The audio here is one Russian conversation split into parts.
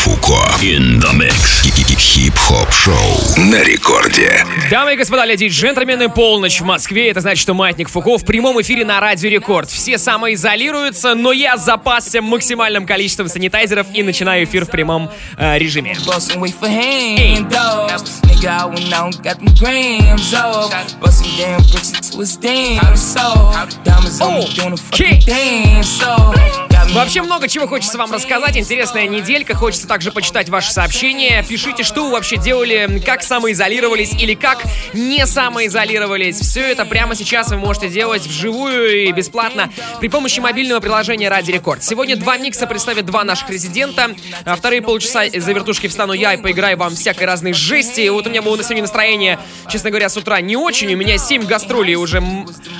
Фуко. In the mix. Хип-хоп шоу на рекорде. Дамы и господа, леди и джентльмены, полночь в Москве. Это значит, что Маятник Фуко в прямом эфире на Радио Рекорд. Все самоизолируются, но я запасся максимальным количеством санитайзеров и начинаю эфир в прямом э, режиме. Окей. Вообще много чего хочется вам рассказать. Интересная неделька. Хочется также почитать ваши сообщения. Пишите, что вы вообще делали, как самоизолировались или как не самоизолировались. Все это прямо сейчас вы можете делать вживую и бесплатно при помощи мобильного приложения Ради Рекорд. Сегодня два микса представят два наших резидента. А вторые полчаса за вертушки встану я и поиграю вам всякой разной жести. Вот у меня было на сегодня настроение, честно говоря, с утра не очень. У меня 7 гастролей уже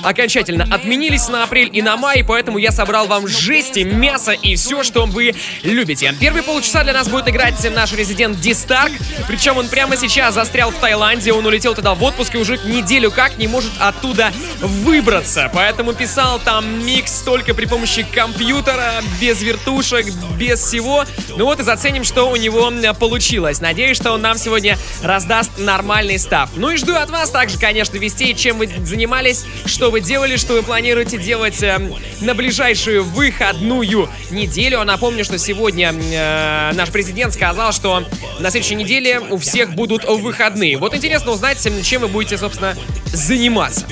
окончательно отменились на апрель и на май, поэтому я собрал вам жести, мясо и все, что вы любите. Первые полчаса для нас будет играть наш резидент Ди Старк. Причем он прямо сейчас застрял в Таиланде. Он улетел туда в отпуск и уже неделю как не может оттуда выбраться. Поэтому писал там микс только при помощи компьютера, без вертушек, без всего. Ну вот и заценим, что у него получилось. Надеюсь, что он нам сегодня раздаст нормальный став. Ну и жду от вас также, конечно, вестей, чем вы занимались, что вы делали, что вы планируете делать э, на ближайшую выходную следующую неделю. Напомню, что сегодня э, наш президент сказал, что на следующей неделе у всех будут выходные. Вот интересно узнать, чем вы будете, собственно, заниматься.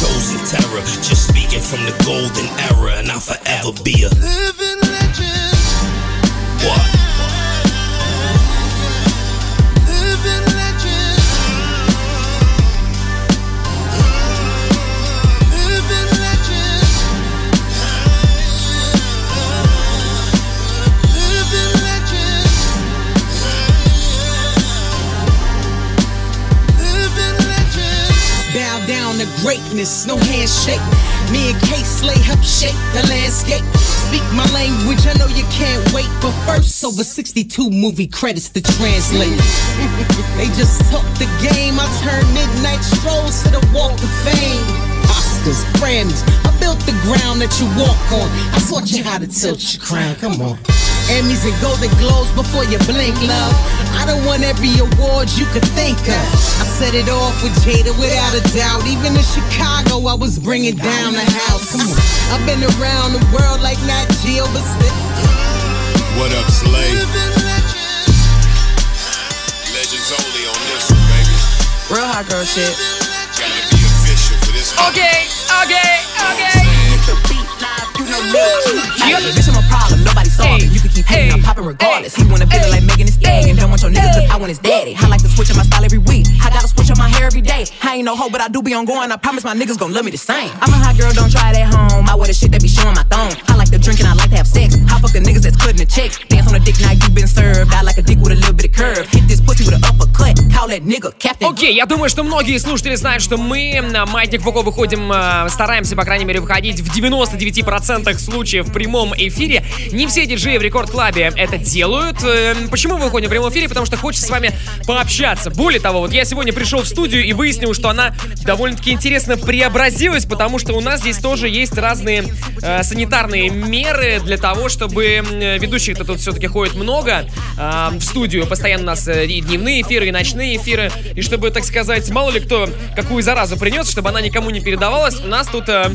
Chosen terror, just speaking from the golden era, and I'll forever be a living what? greatness, no handshake. Me and K Slay help shape the landscape. Speak my language, I know you can't wait. But first, over 62 movie credits to translate. they just took the game, I turned midnight strolls to the walk of fame. Oscars, Grammys, I built the ground that you walk on. I taught you how to tilt your crown, come on. Emmys and Golden Globes before you blink, love. I don't want every award you could think of. I set it off with Jada without a doubt. Even in Chicago, I was bringing down the house. Come on, I've been around the world like Nat Geo, but still. What up, Slay? Legends only on this one, baby. Real hot girl shit. Gotta be official for this one. Okay, okay, okay. You Yep. Bitch, I'm a problem, nobody solving. Hey. Hey. I'm popping regardless. Hey. He wanna feel it like Megan Thee Stallion. Don't want your nigga cause I want his daddy. I like to switch up my style every week. I gotta switch up my hair every day. I ain't no hoe, but I do be on going. I promise my niggas gon' love me the same. I'm a hot girl, don't try it at home. I wear the shit that be showing my thong. I like to drink and I like to have sex. I fuck the niggas that's cutting the checks. Dance on a dick now you been served. I like a dick with a little bit of curve. Hit this pussy with an uppercut. Call that nigga captain. Окей, okay, я думаю, что многие слушатели знают, что мы на Маятник Фуко выходим, стараемся, по крайней мере, выходить в 99% случаев в прямом эфире. Не все диджеи в Рекорд Клабе это делают. Почему мы выходим в прямом эфире? Потому что хочется с вами пообщаться. Более того, вот я сегодня пришел в студию и выяснил, что она довольно-таки интересно преобразилась, потому что у нас здесь тоже есть разные э, санитарные меры для того, чтобы ведущих-то тут все-таки ходит много э, в студию. Постоянно у нас э, и дневные эфиры, и ночные эфиры. И чтобы, так сказать, мало ли кто какую заразу принес, чтобы она никому не передавалась, у нас тут, э,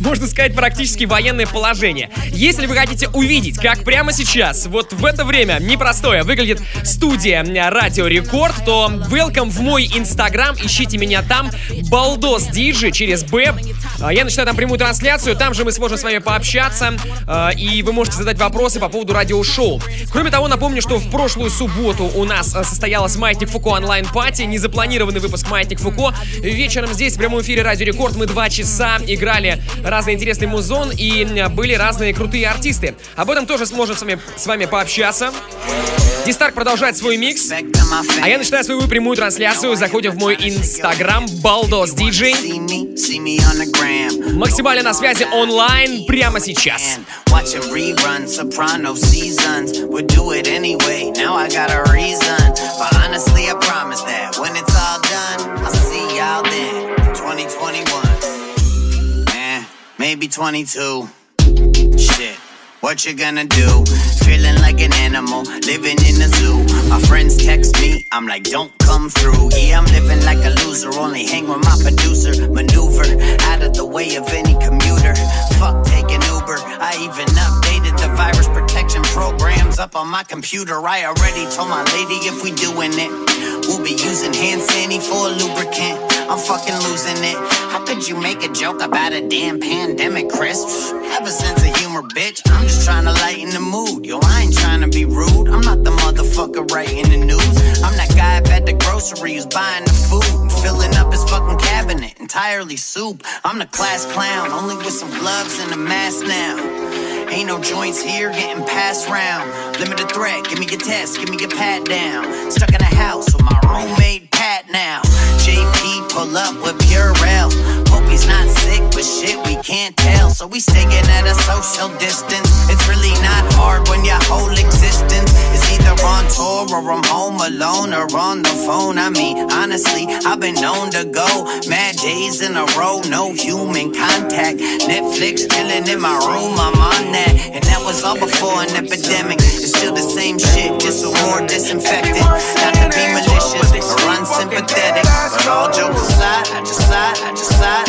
можно сказать, практически военное положение. Если вы хотите увидеть, как прямо сейчас, вот в это время непростое, выглядит студия Радио Рекорд, то welcome в мой инстаграм, ищите меня там, Балдос Диджи через Б. А, я начинаю там прямую трансляцию, там же мы сможем с вами пообщаться, а, и вы можете задать вопросы по поводу радиошоу. Кроме того, напомню, что в прошлую субботу у нас а, состоялась Маятник Фуко онлайн- party, незапланированный выпуск Маятник Фуко. Вечером здесь, в прямом эфире Радио Рекорд, мы два часа играли разные интересные музон, и были разные крутые артисты. Об этом тоже сможем с вами, с вами пообщаться. Дистарк продолжает свой микс, а я начинаю свою прямую трансляцию. Заходим в мой инстаграм Baldos DJ. Максимально на связи онлайн прямо сейчас. Maybe 22. Shit. What you gonna do? Feeling like an animal, living in a zoo. My friends text me, I'm like, don't come through. Yeah, I'm living like a loser, only hang with my producer. Maneuver out of the way of any commuter. Fuck taking Uber. I even updated the virus protection programs up on my computer. I already told my lady if we doing it, we'll be using hand sanitizer for lubricant. I'm fucking losing it. Could you make a joke about a damn pandemic, Chris? Have a sense of humor, bitch. I'm just trying to lighten the mood. Yo, I ain't trying to be rude. I'm not the motherfucker writing the news. I'm that guy at the grocery who's buying the food filling up his fucking cabinet entirely soup. I'm the class clown, only with some gloves and a mask now. Ain't no joints here getting passed round. Limited threat, give me your test, give me your pat down. Stuck in a house with my roommate Pat now. JP pull up with Purell. Hope he's not sick, but shit, we can't tell. So we staying at a social distance. It's really not hard when your whole existence is either on tour or I'm home alone or on the phone. I mean, honestly, I've been known to go mad days in a row, no human contact. Netflix chilling in my room, I'm on that. And that was all before an epidemic. It's still the same shit, just a more disinfectant. Not to be malicious or unsympathetic, but all jokes aside, I just side, I just side,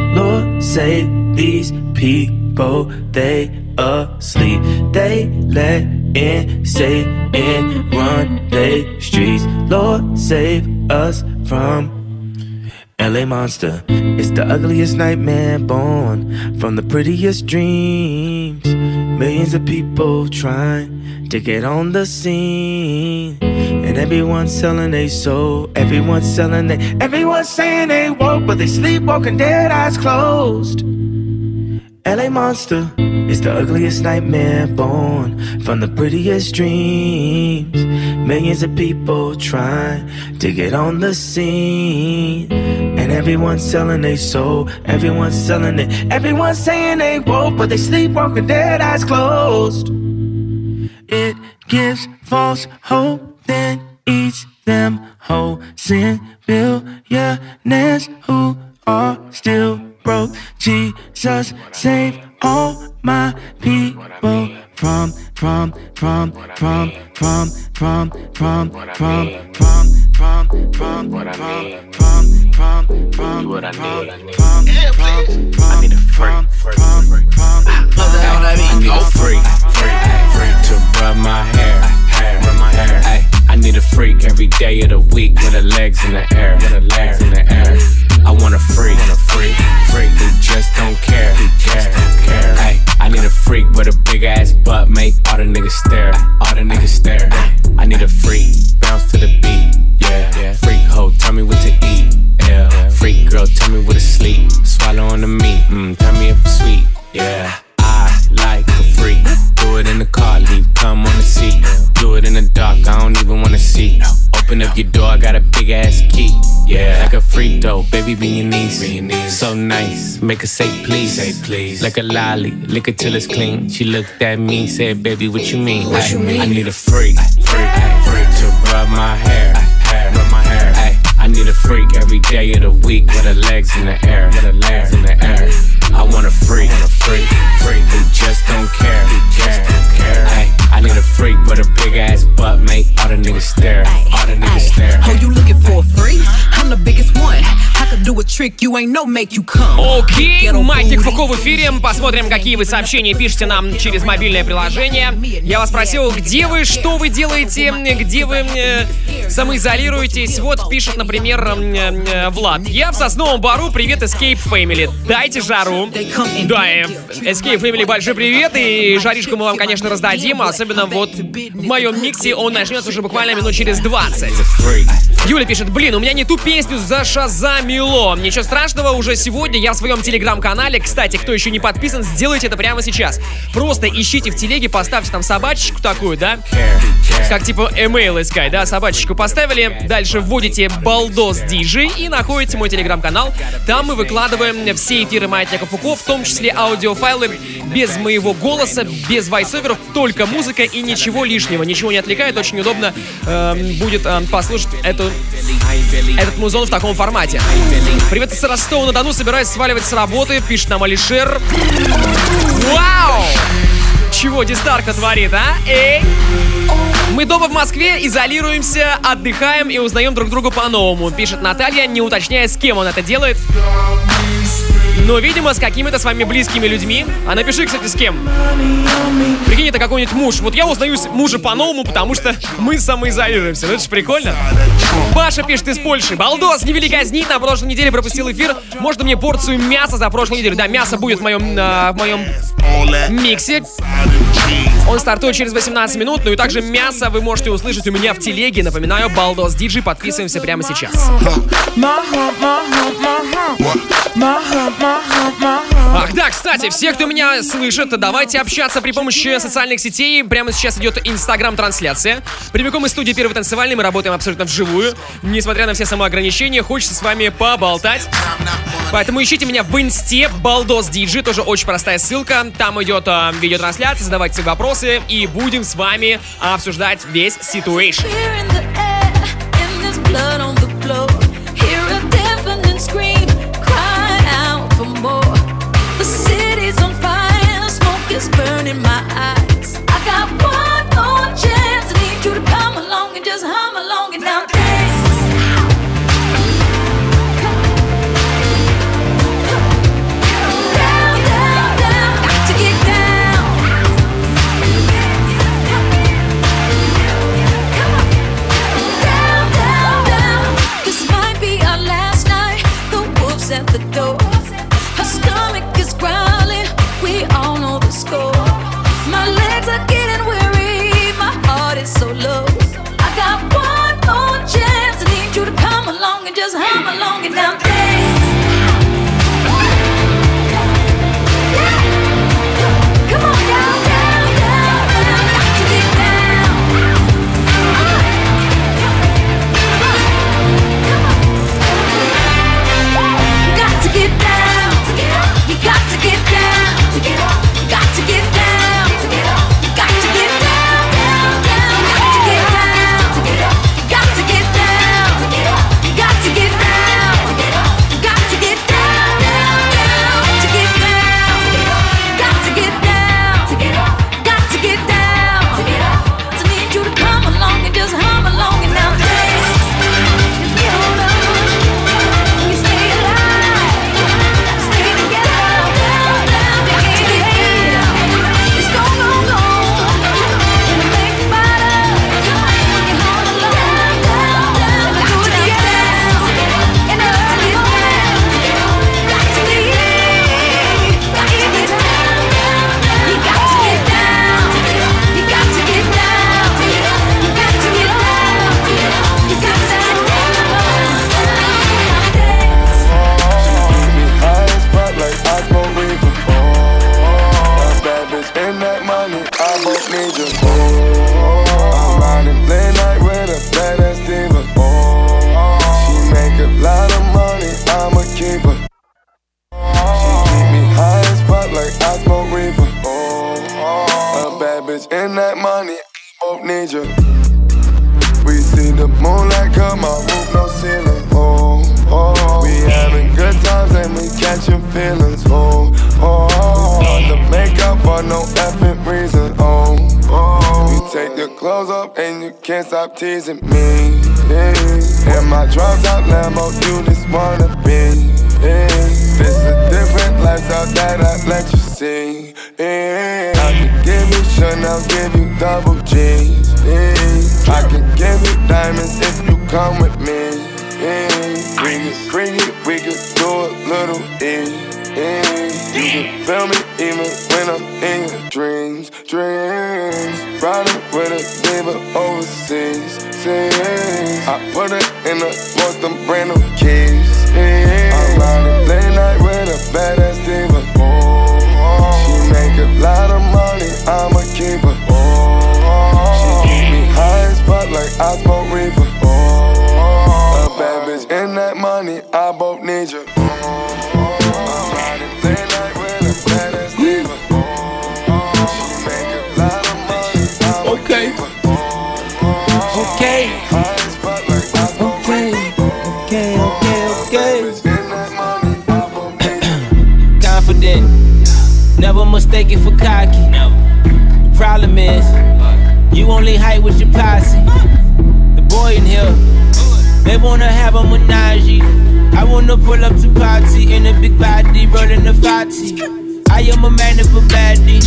Lord, save these people, they asleep. They let in, say in, run they streets. Lord, save us from LA Monster. It's the ugliest nightmare born from the prettiest dreams. Millions of people trying to get on the scene. And everyone's selling their soul. Everyone's selling their. Everyone's saying they woke, but they sleepwalking dead, eyes closed. LA Monster is the ugliest nightmare born from the prettiest dreams. Millions of people trying to get on the scene. And everyone's selling their soul, everyone's selling it. Everyone's saying they woke, but they sleepwalking dead, eyes closed. It gives false hope, then eats them whole. Sin billionaires who are still broke. Jesus, save all my people from, from, from, from, from, from, from, from, from, from, from, from, from, from, from, from, from, from, I need a freak, freak, freak, I need a freak, freak, freak to rub my hair, hair, rub my hair. I need a freak every day of the week with her legs in the air, with her legs in the air. I want a freak, want a freak, freak who just don't care, who care, care. Ay, I need a freak with a big ass butt, make all the niggas stare, all the niggas stare. I need a freak, bounce to the beat, yeah. Freak hoe, tell me what to eat, yeah. Freak girl, tell me what to sleep, swallow on the meat, mm, tell me if it's sweet, yeah. I like a freak, it in the car, leave, come on the seat, do it in the dark, I don't even wanna see. Open up your door, I got a big ass key. Yeah, like a freak though, baby, be your niece. So nice, make her say please. Say please. Like a lolly, lick it till it's clean. She looked at me, said, baby, what you mean? What you mean? I need a freak, freak, freak to rub my hair, hair, rub my hair. I need a freak every day of the week with her legs in the air, Окей, Ghetto Маятник. Фуко в эфире. Посмотрим, какие вы сообщения пишете нам через мобильное приложение. Я вас спросил, где вы, что вы делаете, где вы э, самоизолируетесь. Вот пишет, например, э, э, Влад. Я в Сосновом Бару, привет, Escape Family. Дайте жару. Да, э, Escape Family, большой привет. И жаришку мы вам, конечно, раздадим. Особенно вот в моем миксе он начнется уже буквально минут через 20. Freak. Юля пишет, блин, у меня не ту песню зашазамило. Но ничего страшного, уже сегодня я в своем телеграм-канале, кстати, кто еще не подписан, сделайте это прямо сейчас. Просто ищите в телеге, поставьте там собачечку такую, да? Как типа email искать, да? Собачечку поставили, дальше вводите балдос диджи и находите мой телеграм-канал. Там мы выкладываем все эфиры Маятника Фуко, в том числе аудиофайлы без моего голоса, без вайсоверов, только музыка и ничего лишнего, ничего не отвлекает, очень удобно э, будет э, послушать эту, этот музон в таком формате. Привет из Ростова-на-Дону, собираюсь сваливать с работы, пишет нам Алишер. Вау! Чего Дистарка творит, а? Эй! Мы дома в Москве, изолируемся, отдыхаем и узнаем друг друга по-новому, пишет Наталья, не уточняя, с кем он это делает. Но, видимо, с какими-то с вами близкими людьми. А напиши, кстати, с кем. Прикинь, это какой-нибудь муж. Вот я узнаю мужа по-новому, потому что мы самоизолируемся. Ну это же прикольно. Паша пишет из Польши. Балдос, не вели казнить, на прошлой неделе пропустил эфир. Можно мне порцию мяса за прошлую неделю? Да, мясо будет в моем, э, в моем миксе. Он стартует через 18 минут, ну и также мясо вы можете услышать у меня в телеге. Напоминаю, Балдос Диджи, подписываемся прямо сейчас. Ах да, кстати, все, кто меня слышит, давайте общаться при помощи социальных сетей. Прямо сейчас идет инстаграм-трансляция. Прямиком из студии Первый танцевальный мы работаем абсолютно вживую. Несмотря на все самоограничения, хочется с вами поболтать. Поэтому ищите меня в инсте Балдос Диджи, тоже очень простая ссылка. Там идет э, видеотрансляция, задавайте вопросы и будем с вами обсуждать весь ситуэйшн. Dreams. Riding with a diva overseas, seas. I put it in the post, them brand new keys. I ride late night with a badass diva. She make a lot of money, I'm a keeper. She keep me high as fuck like I smoke reefer. Only hype with your posse. The boy in here, they wanna have a menage. I wanna pull up to party in a big body, rolling a fatty. I am a man of a baddie.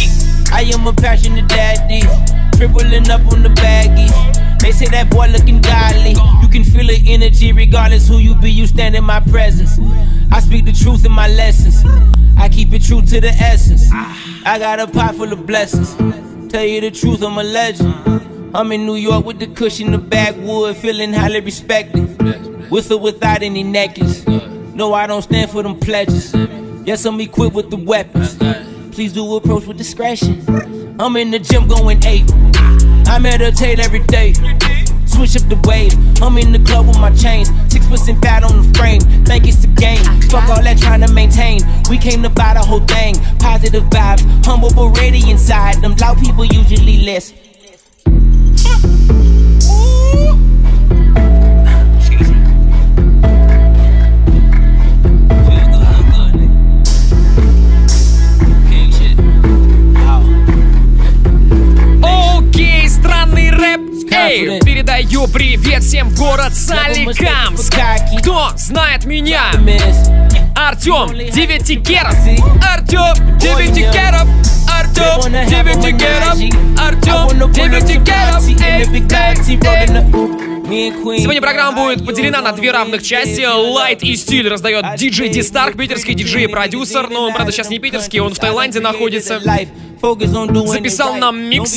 I am a passionate daddy. Tripling up on the baggies. They say that boy looking godly. You can feel the energy regardless who you be, you stand in my presence. I speak the truth in my lessons. I keep it true to the essence. I got a pot full of blessings. Tell you the truth, I'm a legend. I'm in New York with the cushion, the backwood, feeling highly respected. With or without any necklace. No, I don't stand for them pledges. Yes, I'm equipped with the weapons. Please do approach with discretion. I'm in the gym going eight. I meditate every day. Switch up the wave. I'm in the club with my chains. Six percent fat on the frame. Think it's a game. Fuck all that trying to maintain. We came to buy the whole thing. Positive vibes. Humble but ready inside. Them loud people usually less. Привет всем в город Соликамск. Кто знает меня? Артем Девятикеров. Артем Девятикеров. Артем Девятикеров. Артем Девятикеров. Эй, эй. Сегодня программа будет поделена на две равных части. Лайт и стиль раздает диджей Ди Старк, питерский диджей и продюсер. Но он, правда, сейчас не питерский, он в Таиланде находится. Записал нам микс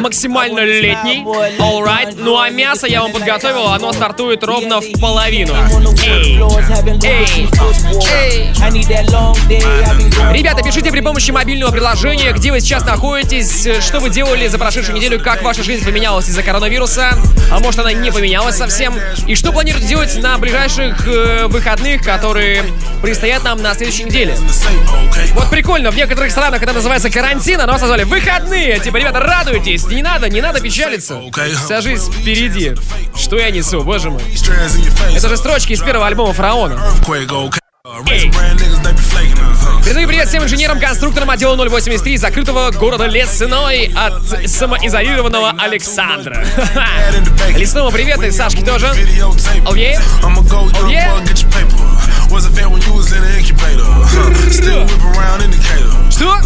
Максимально летний. Alright. Ну а мясо я вам подготовил, оно стартует ровно в половину. Эй. Эй. Эй. Ребята, пишите при помощи мобильного приложения, где вы сейчас находитесь, что вы делали за прошедшую неделю, как ваша жизнь поменялась из-за коронавируса, а может она не поменялась совсем, и что планируете делать на ближайших э, выходных, которые предстоят нам на следующей неделе. Вот прикольно, в некоторых странах это называется карантин, а нас назвали выходные. Типа, ребята, радуйтесь, не надо, не надо печалиться. Вся жизнь впереди. Что я несу, боже мой. Это же строчки из первого альбома Фараона. Эй. Передаю привет всем инженерам, конструкторам отдела 083 закрытого города Лесной от самоизолированного Александра. Лесному привет и Сашке тоже. Oh yeah? Oh yeah? Was a vet when you was in the incubator. Huh. Still whip around indicator.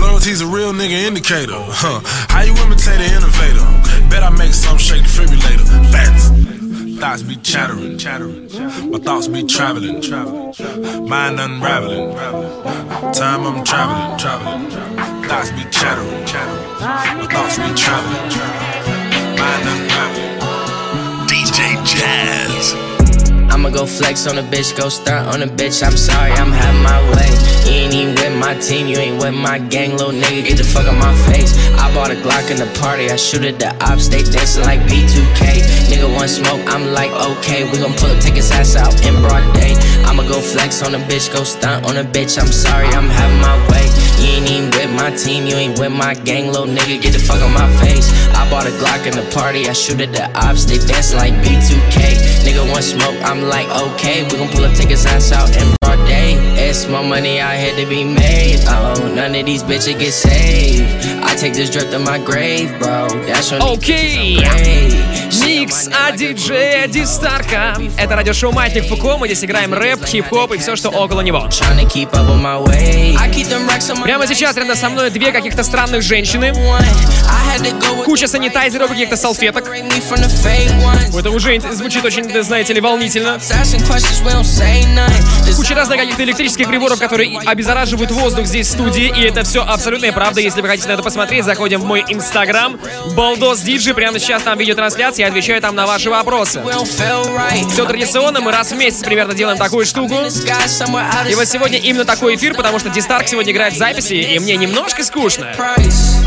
Loyalty's a real nigga indicator. Huh. How you imitate an innovator? Bet I make some shake defibrillator. Facts. Thoughts be chattering, chattering. My thoughts be traveling, traveling. Mind unraveling, time I'm traveling, traveling. Thoughts be chattering, chattering. My thoughts be traveling, traveling. Mind unraveling. DJ Jazz. I'ma go flex on a bitch, go stunt on a bitch. I'm sorry, I'm having my way. You ain't even with my team, you ain't with my gang, little nigga. Get the fuck out my face. I bought a Glock in the party, I shoot at the ops, they dancing like B2K. Nigga want smoke, I'm like okay. We gon' pull up, take his ass out in broad day. I'ma go flex on a bitch, go stunt on a bitch. I'm sorry, I'm having my way. You ain't even with my team, you ain't with my gang, little nigga, get the fuck on my face. I bought a Glock in the party, I shoot at the ops, they dance like B2K. Nigga want smoke, I'm like, okay, we gon' pull up, take his ass out in broad day. It's my money I had to be made, oh, none of these bitches get saved. I take this drip to my grave, bro, that's what Okay. Микс от диджея Ди Старка. Это радиошоу Маятник Фуко. Мы здесь играем рэп, хип-хоп и все, что около него. Прямо сейчас рядом со мной две каких-то странных женщины. Куча санитайзеров и каких-то салфеток. Это уже звучит очень, знаете ли, волнительно. Куча разных каких-то электрических приборов, которые обеззараживают воздух здесь в студии. И это все абсолютная правда. Если вы хотите на это посмотреть, заходим в мой инстаграм. Балдос Диджи. Прямо сейчас там видеотрансляция. Я отвечаю там на ваши вопросы. Все традиционно, мы раз в месяц примерно делаем такую штуку. И вот сегодня именно такой эфир, потому что Дистарк сегодня играет в записи, и мне немножко скучно.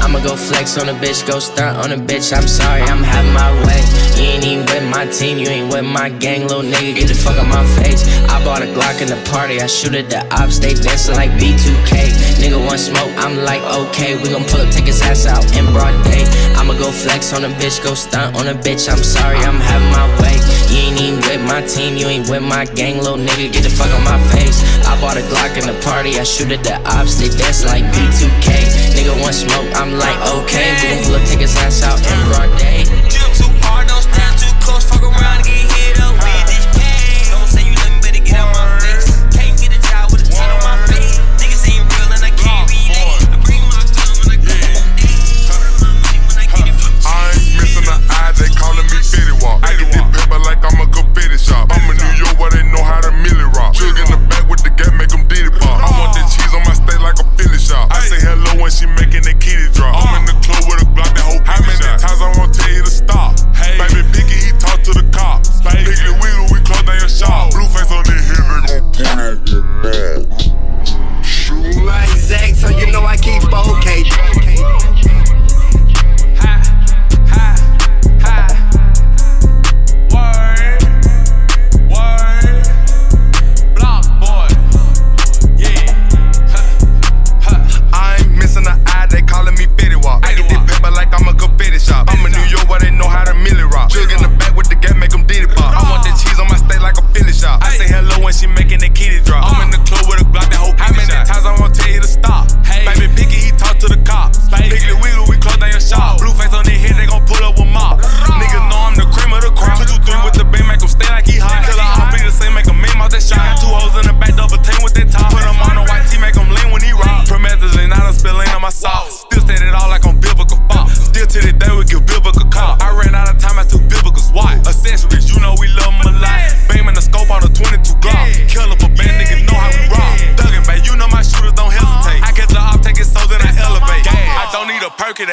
I'ma go flex on a bitch, go stunt on a bitch. I'm sorry, I'm having my way. You ain't even with my team, you ain't with my gang, little nigga. Get the fuck out my face. I bought a Glock in the party, I shoot at the ops, they dancing like B2K. Nigga want smoke, I'm like okay, we gon' pull up, take his ass out in broad day. I'ma go flex on a bitch, go stunt on a bitch. I'm sorry, I'm having my way. You ain't even with my team, you ain't with my gang, little nigga. Get the fuck out my face. I bought a Glock in the party, I shoot at the ops, they dancing like B2K. Nigga want smoke, I'm like okay, we gon' up, take his ass out in broad day.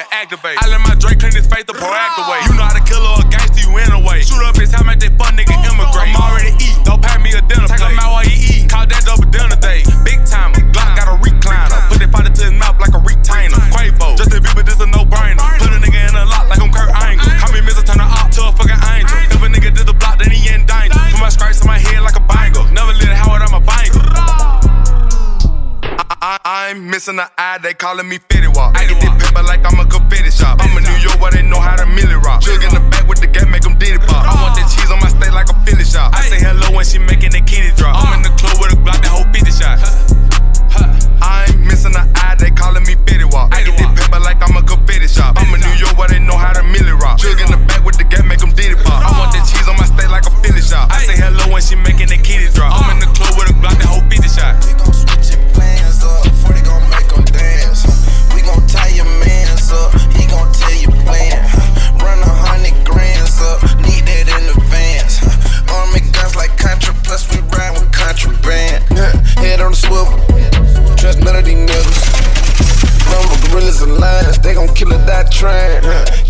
To activate. I let my Drake clean his face the proactive way. You know how to kill or a gangster, you in a way. Shoot up his make that fun nigga immigrate. I'm already eat, don't pay me a dinner Take him out while he eat, call that double dinner I, I ain't missing an eye, they calling me Fetty Walk. I get this paper like I'm a confetti shop. I'm a New York where they know how to milli rock. Sugar in the back with the gat, make them diddy pop. I want that cheese on my steak like a Philly shop. I say hello when she making the kitty drop. I'm in the club with a Glock, that whole 50 shot. The trust none of these niggas. Number gorillas and lions, they gon' kill a that train.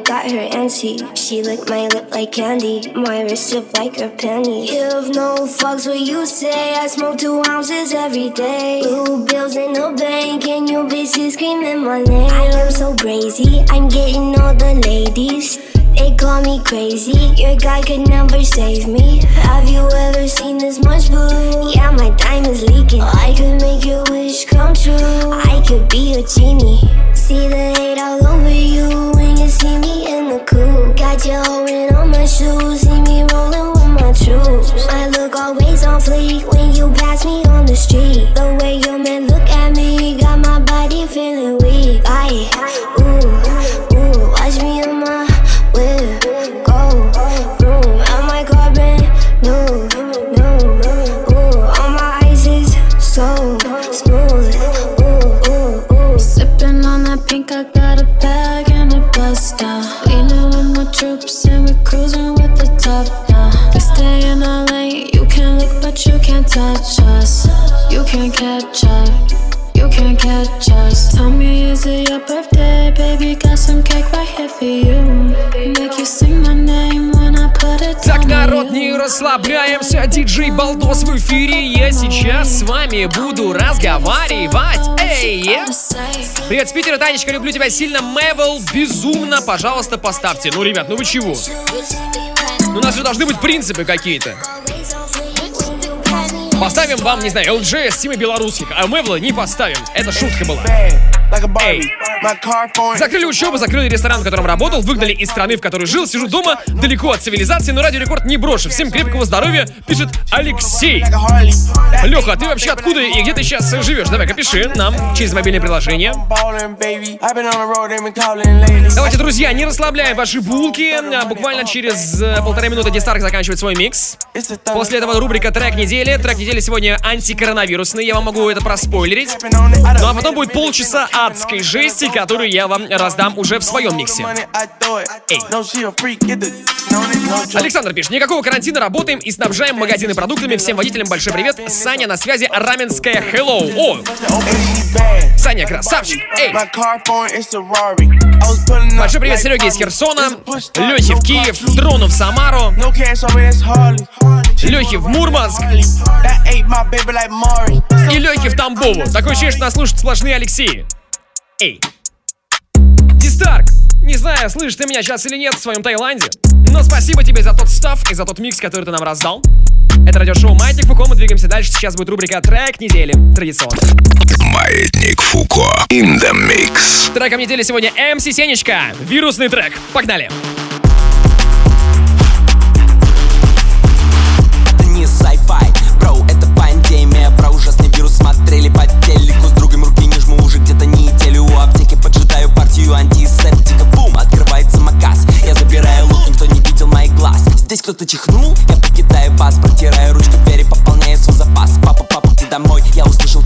got her antsy. She licked my lip like candy, my wrist up like her penny. Give no fucks what you say. I smoke two ounces every day. Blue bills in the bank, and you bitches screaming my name. I am so crazy, I'm getting all the ladies. They call me crazy, your guy could never save me. Have you ever seen this much blue? Yeah, my diamond's leaking. I could make your wish come true. I could be a genie. See the hate all over you when you see me in the coupe. Got you holding on my shoes, see me rolling with my troops. My look always on fleek when you pass me on the street. The way your men look at me got my body feeling weak. I, ooh, can't catch up, you can't catch us. Tell me, is it your birthday, baby? Got some cake right here for you. Make you sing my name when I put it Так, down народ, не расслабляемся. Диджей Балдос в эфире. Я сейчас с вами буду разговаривать. Эй, е. Привет, с Питера, Танечка, люблю тебя сильно. Мэвел, безумно. Пожалуйста, поставьте. Ну, ребят, ну вы чего? Ну, у нас же должны быть принципы какие-то. Поставим вам, не знаю, LG с Тимой Белорусских, а Мэвла не поставим. Это шутка была. Эй. Закрыли учебу, закрыли ресторан, в котором работал, выгнали из страны, в которой жил, сижу дома, далеко от цивилизации, но радио рекорд не брошу. Всем крепкого здоровья, пишет Алексей. Леха, а ты вообще откуда и где ты сейчас живешь? Давай-ка пиши нам через мобильное приложение. Давайте, друзья, не расслабляем ваши булки. А, Буквально через э, полторы минуты Дистарк заканчивает свой микс. После этого рубрика трек недели. Трек недели сегодня антикоронавирусный. Я вам могу это проспойлерить. Ну а потом будет полчаса адской жести, которую я вам раздам уже в своем миксе. Эй. Александр пишет, никакого карантина, работаем и снабжаем магазины продуктами. Всем водителям большой привет. Саня на связи, Раменская Hello. О, Саня, красавчик. Эй. Большой привет Сереге из Херсона, Лехе в Киев, Дрону в Самару, Лехе в Мурманск и Лехе в Тамбову. Такое ощущение, что нас слушают сплошные Алексеи. Эй. Дистарк, не знаю, слышишь ты меня сейчас или нет в своем Таиланде, но спасибо тебе за тот став и за тот микс, который ты нам раздал. Это радиошоу Маятник Фуко, мы двигаемся дальше. Сейчас будет рубрика «Трек недели», традиционно. Маятник Фуко. In the mix. Треком недели сегодня МС Сенечка. Вирусный трек. Погнали. Это не sci-fi, смотрели по телеку С другом руки не жму уже где-то неделю. У аптеки поджидаю партию антисептика Бум, открывается маказ. Я забираю лут, никто не видел моих глаз Здесь кто-то чихнул, я покидаю вас Протираю ручку двери, пополняю свой запас. Папа, папа, иди домой, я услышал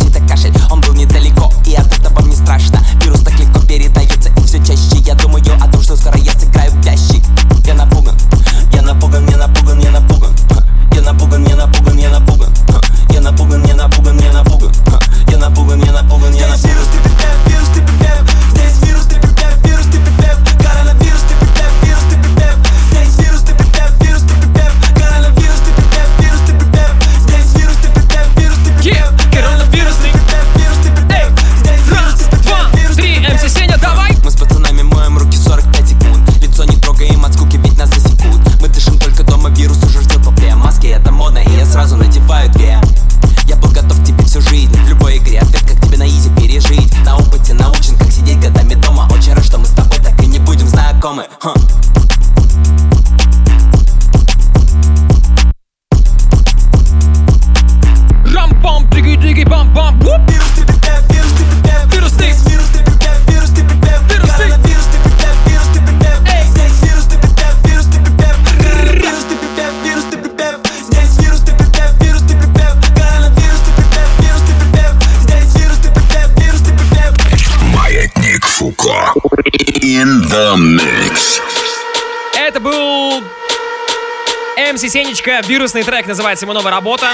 Сенечка, вирусный трек, называется его новая работа.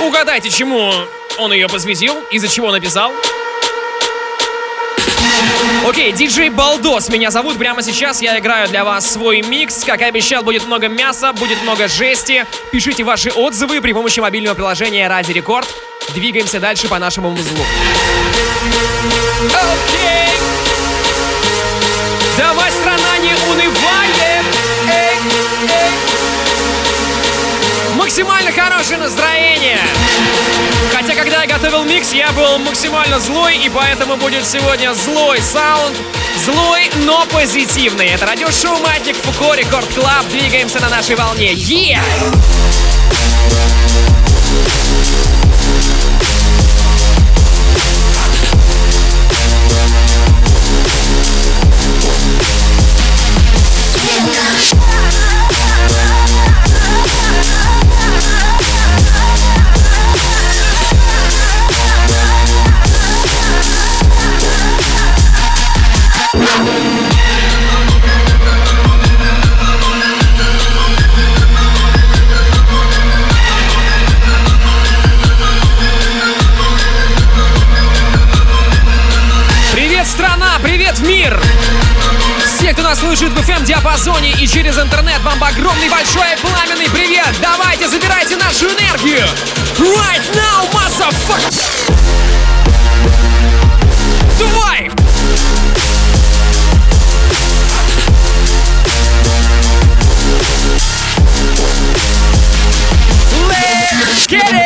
Угадайте, чему он ее посвятил, из-за чего написал. Окей, диджей Балдос меня зовут. Прямо сейчас я играю для вас свой микс. Как и обещал, будет много мяса, будет много жести. Пишите ваши отзывы при помощи мобильного приложения Ради Рекорд. Двигаемся дальше по нашему узлу. Окей. Давай, страна, не унывай. Эй, эй. Максимально хорошее настроение. Хотя, когда я готовил микс, я был максимально злой, и поэтому будет сегодня злой саунд. Злой, но позитивный. Это радиошоу Маятник Фуко, Record Club. Двигаемся на нашей волне. Yeah! Нас слышит в FM-диапазоне и через интернет, вам огромный большой пламенный привет! Давайте, забирайте нашу энергию! Right now, motherfucker! Давай! Let's get it!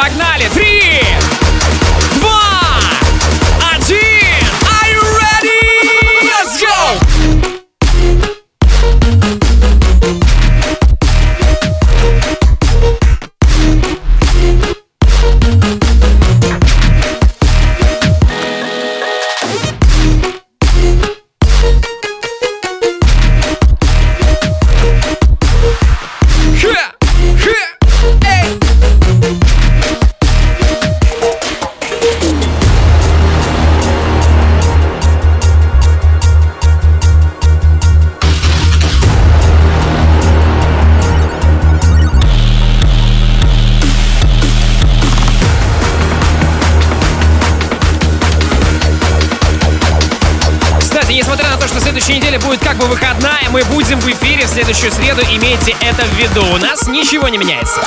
Погнали! Это в виду. У нас ничего не меняется.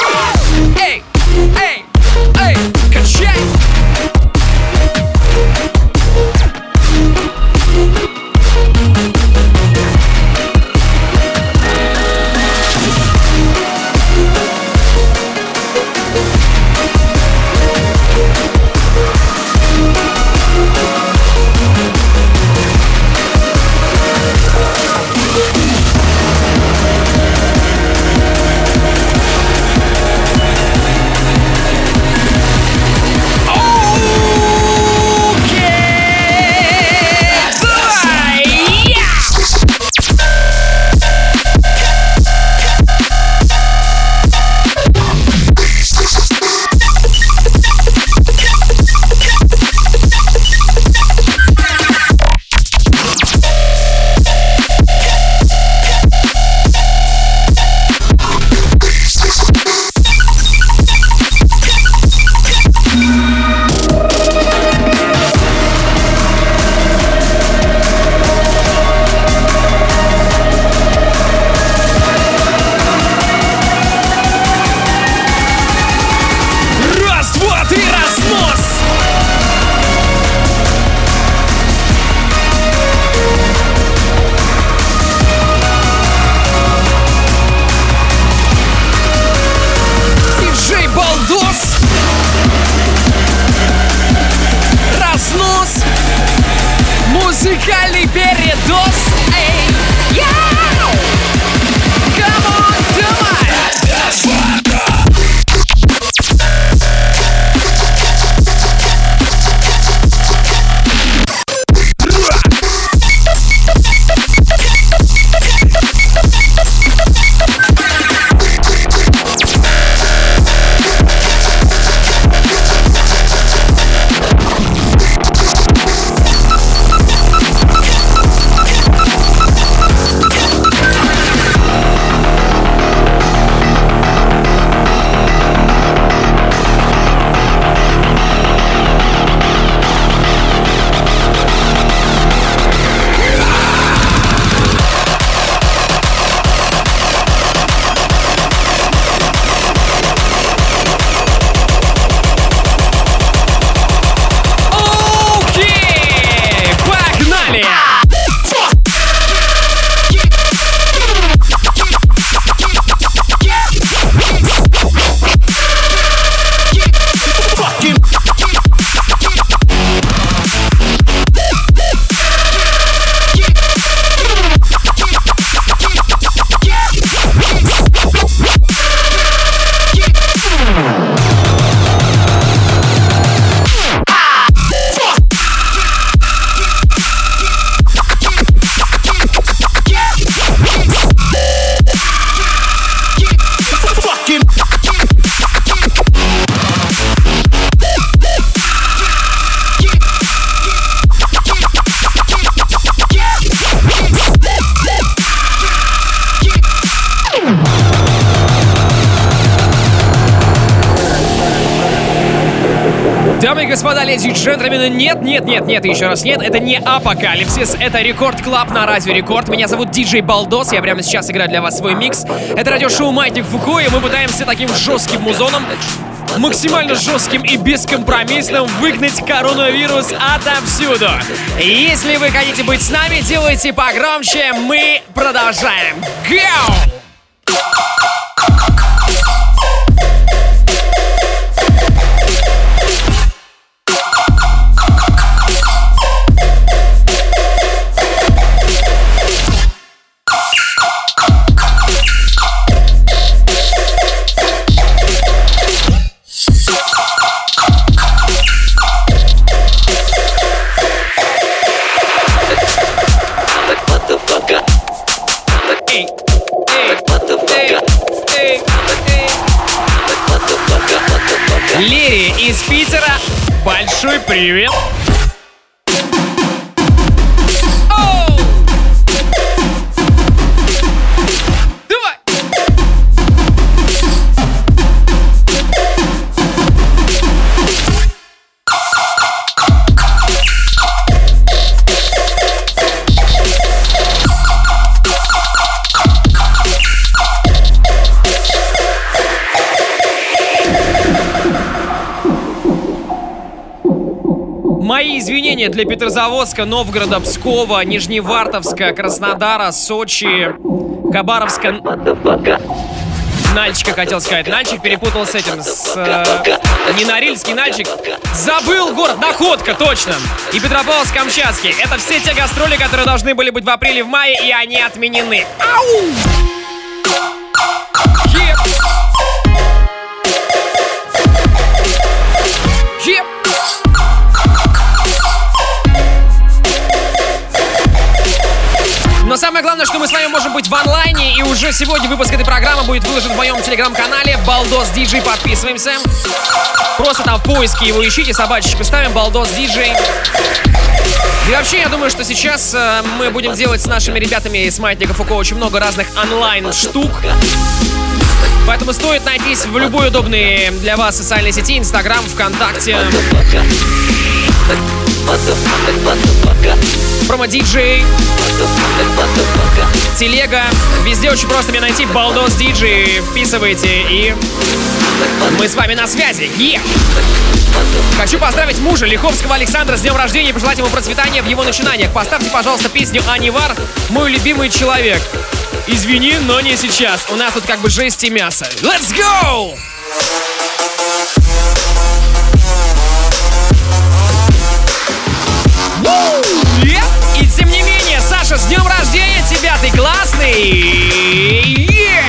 Джентльмены, нет, нет, нет, нет, еще раз нет, это не Апокалипсис, это Record Club на Радио Рекорд. Меня зовут Диджей Балдос, я прямо сейчас играю для вас свой микс. Это радиошоу Маятник Фуко, и мы пытаемся таким жестким музоном максимально жестким и бескомпромиссным выгнать коронавирус отовсюду. Если вы хотите быть с нами, делайте погромче, мы продолжаем. Go! Эй. Лери из Питера, большой привет! Извинения для Петрозаводска, Новгорода, Пскова, Нижневартовска, Краснодара, Сочи, Хабаровска. Нальчика хотел сказать. Нальчик перепутал с этим, с... э, не Норильский Нальчик. Забыл город, Находка, точно. И Петропавловск-Камчатский. Это все те гастроли, которые должны были быть в апреле, в мае, и они отменены. Ау! Но самое главное, что мы с вами можем быть в онлайне, и уже сегодня выпуск этой программы будет выложен в моем телеграм-канале Балдос Диджей. Подписываемся. Просто там в поиске его ищите, собачечку ставим, Балдос Диджей. И вообще, я думаю, что сейчас э, мы будем делать с нашими ребятами из Маятника Фуко очень много разных онлайн-штук. Поэтому стоит найтись в любой удобной для вас социальной сети, Инстаграм, ВКонтакте. Промо-диджей, телега. Везде очень просто меня найти. Балдос Диджей. Вписывайте и мы с вами на связи. Е! Хочу поздравить мужа Лиховского Александра с днем рождения и пожелать ему процветания в его начинаниях. Поставьте, пожалуйста, песню Анивар «Мой любимый человек». Извини, но не сейчас. У нас тут как бы жесть и мясо. Let's go! Саша, с днем рождения тебя, ты классный! Yeah!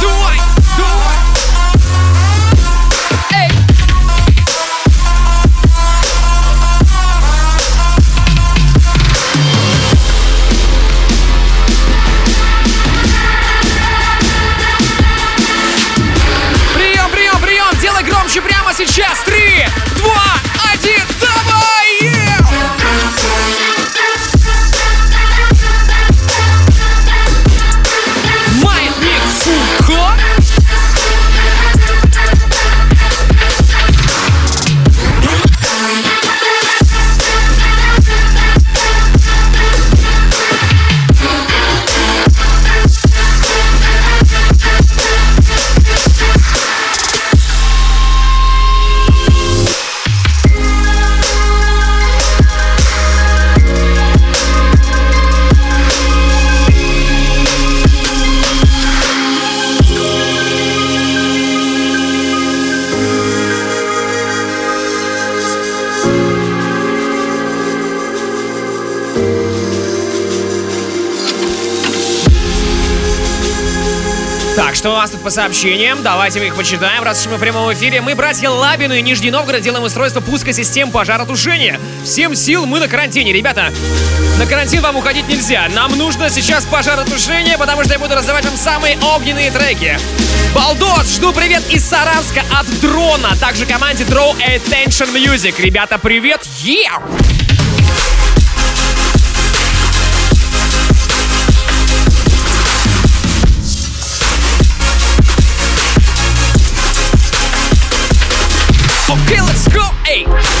Давай, по сообщениям? Давайте мы их почитаем, раз уж мы в прямом эфире. Мы, братья Лабины и Нижний Новгород, делаем устройство пуска систем пожаротушения. Всем сил, мы на карантине. Ребята, на карантин вам уходить нельзя. Нам нужно сейчас пожаротушение, потому что я буду раздавать вам самые огненные треки. Балдос, жду привет из Саранска от Дрона, также команде Draw Attention Music. Ребята, привет! Yeah! Okay, let's go! Эй!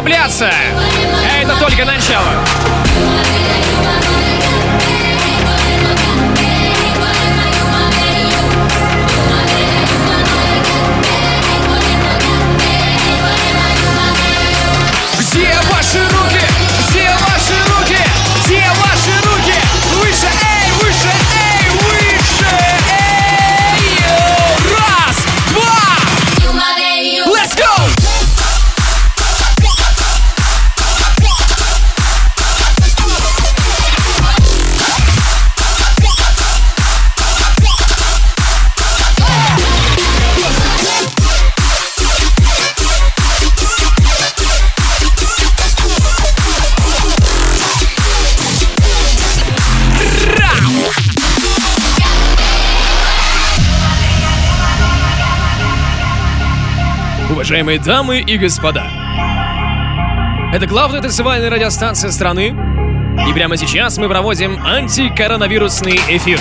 Расслабляться! Это только начало. Уважаемые дамы и господа, это главная танцевальная радиостанция страны, и прямо сейчас мы проводим антикоронавирусный эфир.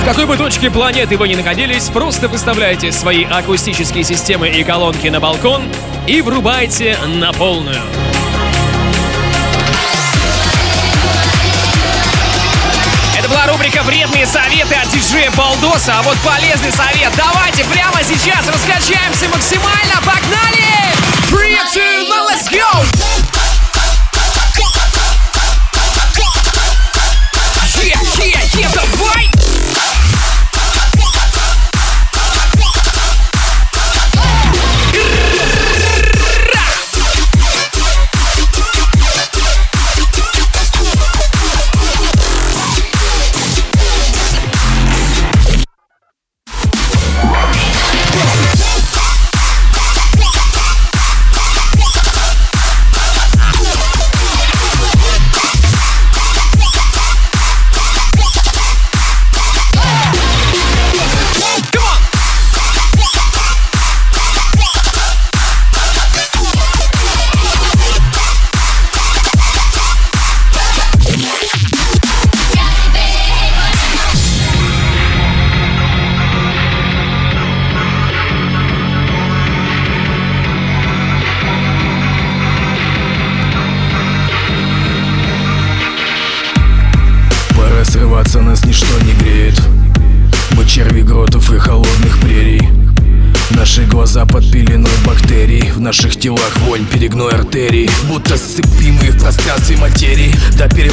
В какой бы точке планеты вы ни находились, просто выставляйте свои акустические системы и колонки на балкон и врубайте на полную. Рубрика «Вредные советы» от диджея Балдоса. А вот полезный совет. Давайте прямо сейчас раскачаемся максимально. Погнали! Three, two, one, let's go!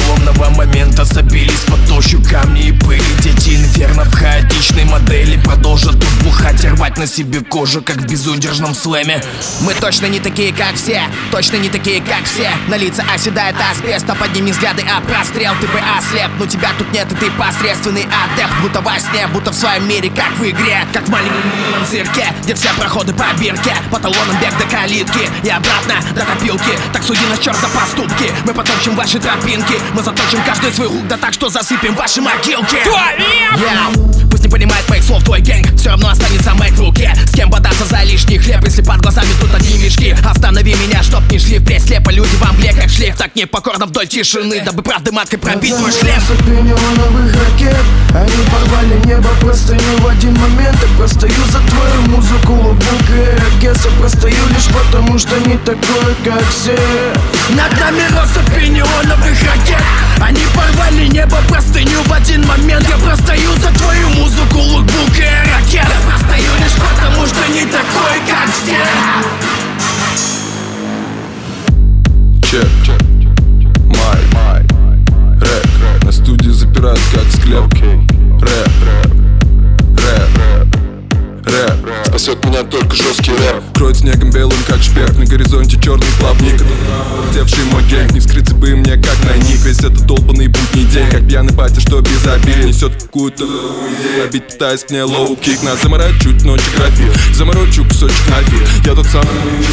Переломного момента забились под толщу камней и пыли. Дети инферно в хаотичной модели Продолжат тут бухать и рвать на себе кожу Как в безудержном слэме. Мы точно не такие, как все, точно не такие, как все. На лица оседает асбест, а подними взгляды, а прострел. Ты бы ослеп, но тебя тут нет, и ты посредственный адепт. Будто во сне, будто в своем мире, как в игре Как в маленьком цирке, где все проходы по бирке. По талонам бег до калитки и обратно до копилки. Так суди нас черт за поступки. Мы потопчем ваши тропинки Мы заточим каждый свой хук, да так что засыпем ваши могилки Yeah. Не понимает моих слов твой гэнг. Все равно останется в моих руке. С кем бодаться за лишний хлеб Если под глазами тут одни мешки? Останови меня, чтоб не шли впредь Слепо люди вам бле как шлейф Так непокорно вдоль тишины. Дабы правды маткой пробить твой шлем неоновых ракет. Они порвали небо простыню в один момент. Я простою за твою музыку лукбук и ракеса Простою лишь потому, что не такой, как все. Над нами россыпи неоновых ракет. Они порвали небо простыню в один момент. Я простою за твою музыку, лукбук и ракет. Я простою лишь потому, что не такой, как все. Чек, май, рэп. На студии запирают как склеп. Рэп, рэп, рэп, рэп Спасет меня только жесткий рэп. Кроет снегом белым, как шперк На горизонте черный плавник. Девший мой гэнг Не вскрыться бы мне, как на них. Весь этот долбанный будний день Как пьяный батя, что без обид. Несет какую-то Набить пытаясь мне лоу-кик. На заморать чуть ночи графи Заморочу кусочек нафиг Я тот самый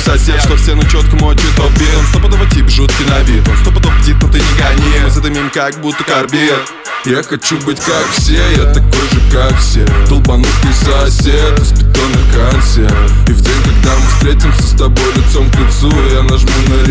сосед, что все на четком от цветов бит. Он стопудово тип жуткий на вид. Он стопудов птит, но ты не гони. Мы задымим как будто карбид я хочу быть как все, я такой же как все. Долбанутый сосед из бетонных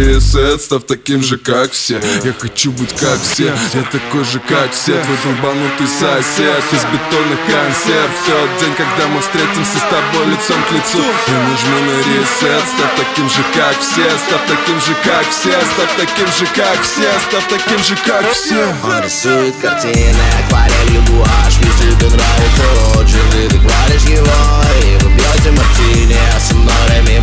ресет, став таким же как все. Я хочу быть как все, я такой же как все. Твой долбанутый сосед из бетонных консерв. Все, день, когда мы встретимся с тобой лицом к лицу. Я нажму на ресет, став таким же как все. Став таким же как все, став таким же как все. Став таким же как все. Он рисует картины, акварелью гуашь. Если тебе нравится очень, ты хвалишь его. И вы пьете мартини, а со мной Реми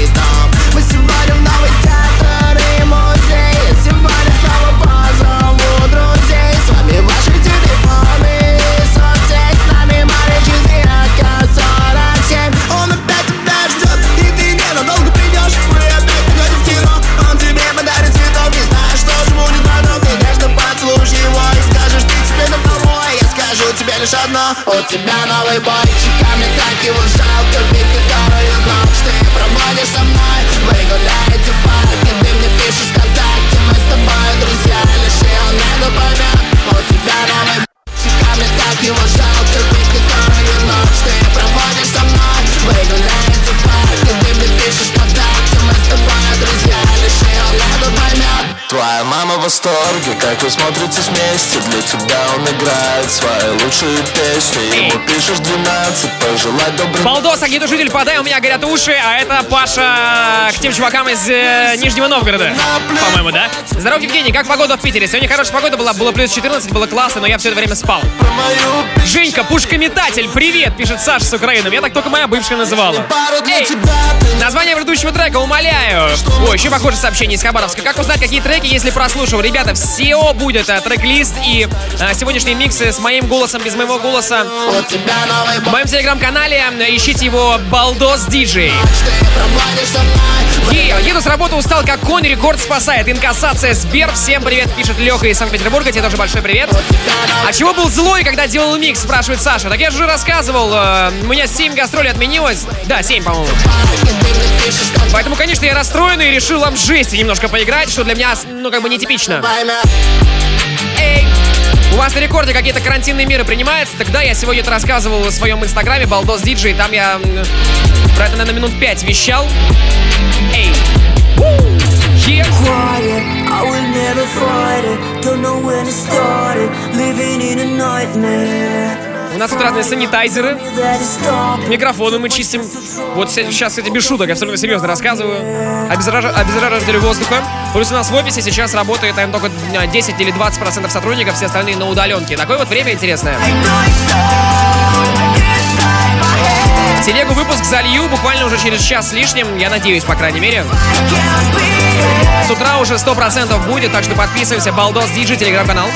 Мы сегодня в новый и музей. Сегодня снова позову друзей. С вами ваши телефоны. И С нами маленький АК-47 Он опять тебя ждет, и ты ненадолго придешь. Мы опять пойдем в кино, он тебе подарит цветов знаю, что же будет потом. Ты нежно поцелуешь его и скажешь Ты теперь на я скажу тебе лишь одно. У тебя новый бойчик, а мне так его жалко лишь Твоя мама в восторге, как вы смотритесь вместе Для тебя он играет свои лучшие песни Ему пишешь 12, пожелать добрый Балдос, огнетушитель, подай, у меня горят уши, а это Паша к тем чувакам из э, Нижнего Новгорода, по-моему, да? Здорово, Евгений, как погода в Питере? Сегодня хорошая погода была, было плюс 14, было классно, но я все это время спал. Женька, пушкометатель, привет, пишет Саша с Украины. Меня так только моя бывшая называла. Эй, название предыдущего трека, умоляю. Ой, еще похоже сообщение из Хабаровска. Как узнать, какие треки, если прослушал? Ребята, все будет э, трек-лист и э, сегодняшние миксы с моим голосом, без моего голоса. В моем телеграм-канале э, ищите его Балдос Диджей. Е, еду с работы, устал как конь, рекорд спасает. Инкассация Сбер. Всем привет, пишет Леха из Санкт-Петербурга. Тебе тоже большой привет. А чего был злой, когда делал микс, спрашивает Саша. Так я же уже рассказывал, э, у меня 7 гастролей отменилось. Да, 7, по-моему. Поэтому, конечно, я расстроен и решил вам жести немножко поиграть, что для меня, ну, как бы нетипично. Эй! У вас на рекорде какие-то карантинные меры принимаются? Тогда я сегодня это рассказывал в своем инстаграме Балдос Диджей. Там я про это, наверное, минут 5 вещал. Yeah. Quiet, I will never fight it. Don't know when it started. Living in a nightmare. У нас тут разные санитайзеры. Микрофоны мы чистим. Вот се- сейчас, кстати, без шуток, абсолютно серьезно рассказываю. Обеззараж- Обеззараживатели воздуха. Плюс у нас в офисе сейчас работает, наверное, только а, 10 или 20 процентов сотрудников, все остальные на удаленке. Такое вот время интересное. Телегу выпуск залью буквально уже через час с лишним, я надеюсь, по крайней мере. С утра уже 100% будет, так что подписываемся. Балдос Диджи, телеграм-канал.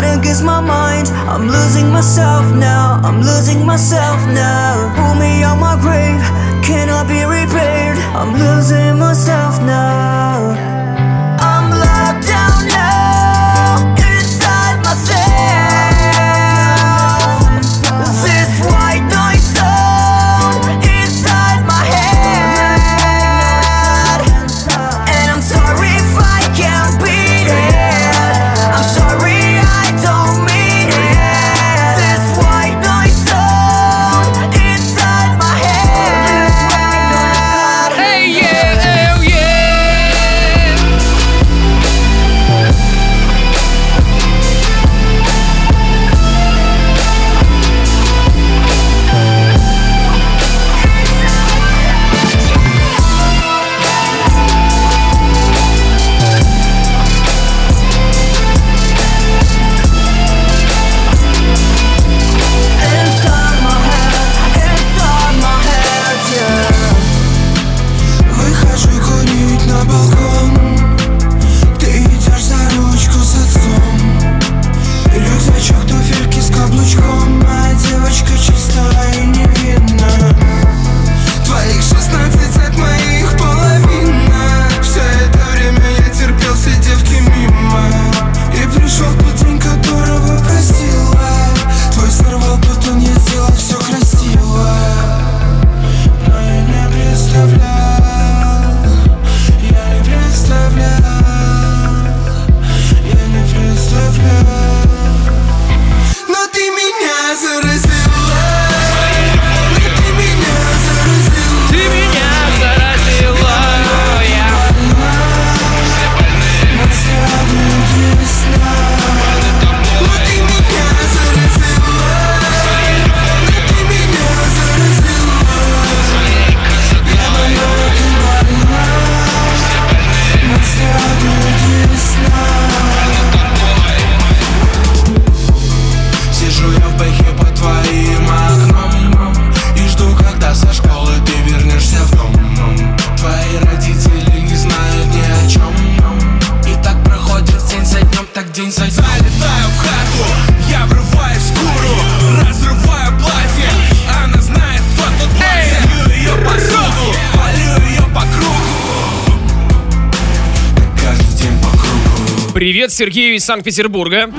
Fought against my mind. I'm losing myself now, I'm losing myself now. Pull me out my grave, cannot be repaired. I'm losing myself now. Сергею из Санкт-Петербурга.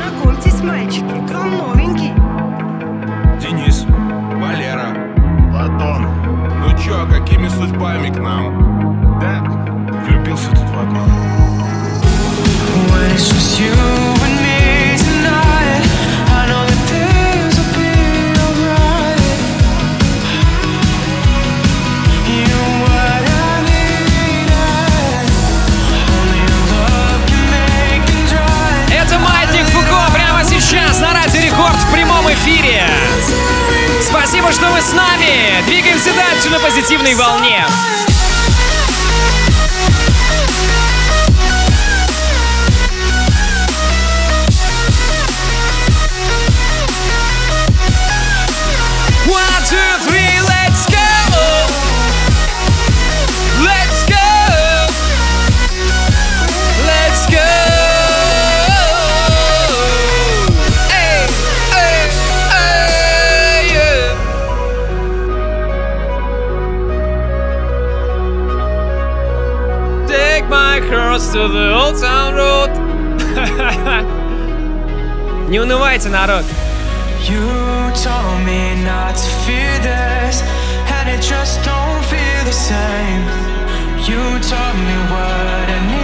Позитивной волне. to the old town road. Не унывайте, народ. You told me not to fear this, and it just don't feel the same. You taught me what I needed,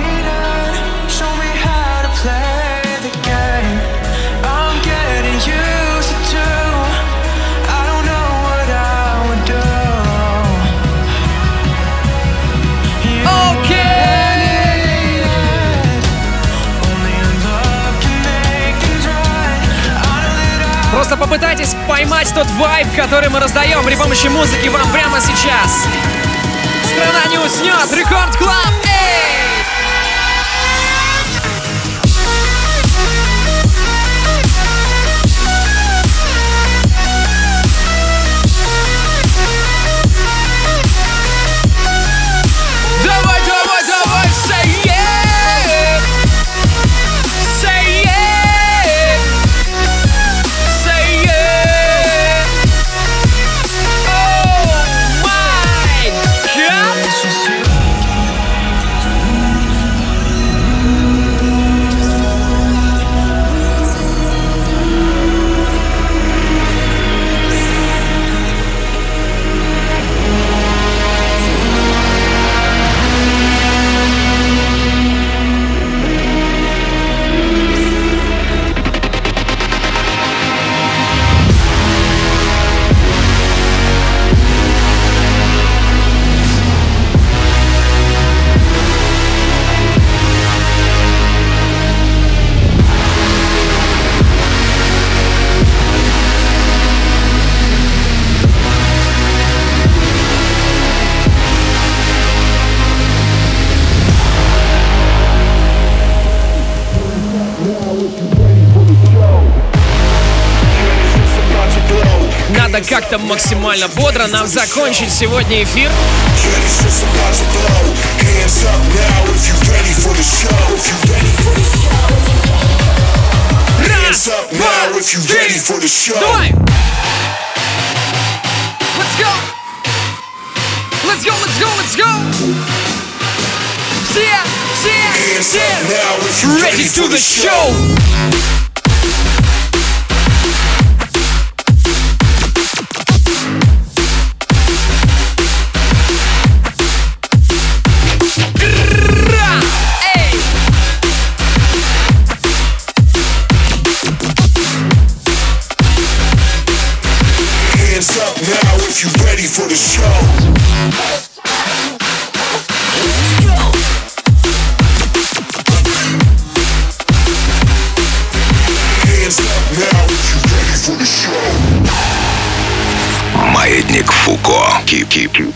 Просто попытайтесь поймать тот вайб, который мы раздаем при помощи музыки вам прямо сейчас. Страна не уснет. Record Club. Как-то максимально бодро нам закончить сегодня эфир. Раз, два, три, давай! Let's go! Let's go, let's go, let's go! Все, все, все! Ready to the show!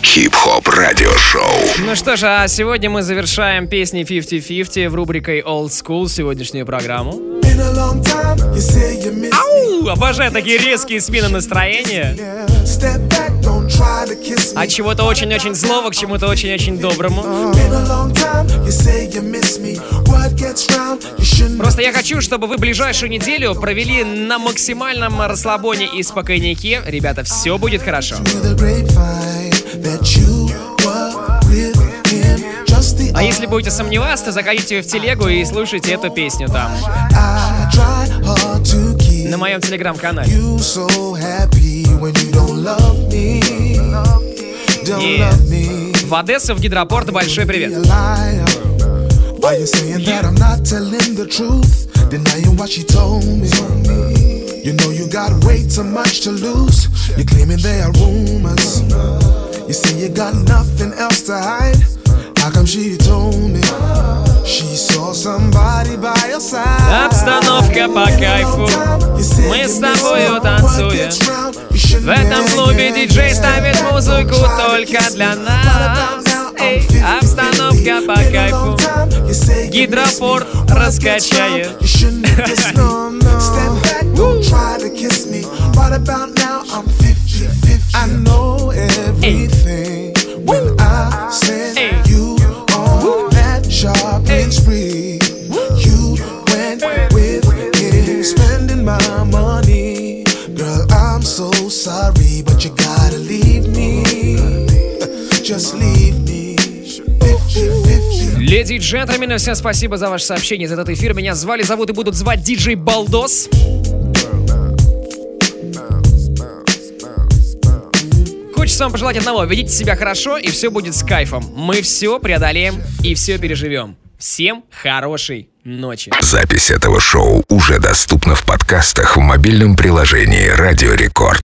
Хип-хоп радиошоу. Ну что ж, а сегодня мы завершаем песни 50-50 в рубрикой Old School сегодняшнюю программу. Ау! Обожаю такие резкие смены настроения. От чего-то очень-очень злого к чему-то очень-очень доброму. Просто я хочу, чтобы вы ближайшую неделю провели на максимальном расслабоне и спокойнике. Ребята, все будет хорошо. А если будете сомневаться, то заходите в телегу и слушайте эту песню там. На моем телеграм-канале. Yeah. В Одессу, в гидропорт, большой привет. Me. You know you got way too much to lose. You're claiming they are rumors. You say you got nothing else to hide. How come she told me she saw somebody by your side? Обстановка по кайфу. Мы с тобою танцуем. В этом клубе диджей ставит музыку только для нас. Эй, обстановка по кайфу. Гидропорт раскачает. Step back, don't try to kiss me. Right about now, I'm 50 50. I know everything when I send you on that shopping spree. You went with him, spending my money. Girl, I'm so sorry, but you gotta leave me. Just leave me. 50 50. Леди и джентльмены, всем спасибо за ваше сообщение, за этот эфир. Меня звали, зовут и будут звать диджей Балдос. Хочется вам пожелать одного. Ведите себя хорошо, и все будет с кайфом. Мы все преодолеем и все переживем. Всем хорошей ночи. Запись этого шоу уже доступна в подкастах в мобильном приложении Радио Рекорд.